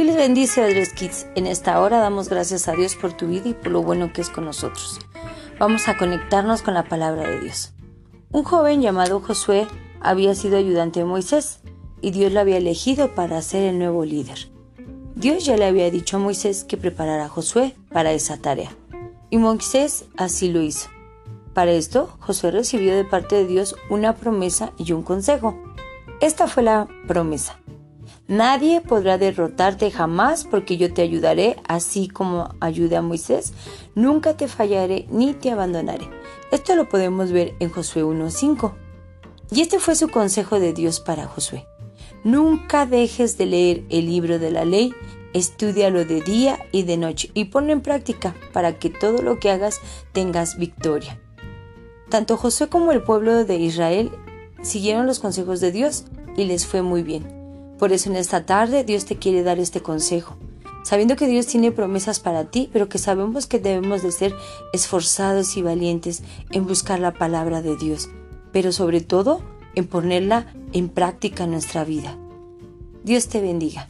Dios les bendice, Adres Kids. En esta hora damos gracias a Dios por tu vida y por lo bueno que es con nosotros. Vamos a conectarnos con la palabra de Dios. Un joven llamado Josué había sido ayudante de Moisés y Dios lo había elegido para ser el nuevo líder. Dios ya le había dicho a Moisés que preparara a Josué para esa tarea. Y Moisés así lo hizo. Para esto, Josué recibió de parte de Dios una promesa y un consejo. Esta fue la promesa. Nadie podrá derrotarte jamás porque yo te ayudaré, así como ayude a Moisés. Nunca te fallaré ni te abandonaré. Esto lo podemos ver en Josué 1.5. Y este fue su consejo de Dios para Josué. Nunca dejes de leer el libro de la ley, estudialo de día y de noche y ponlo en práctica para que todo lo que hagas tengas victoria. Tanto Josué como el pueblo de Israel siguieron los consejos de Dios y les fue muy bien. Por eso en esta tarde Dios te quiere dar este consejo, sabiendo que Dios tiene promesas para ti, pero que sabemos que debemos de ser esforzados y valientes en buscar la palabra de Dios, pero sobre todo en ponerla en práctica en nuestra vida. Dios te bendiga.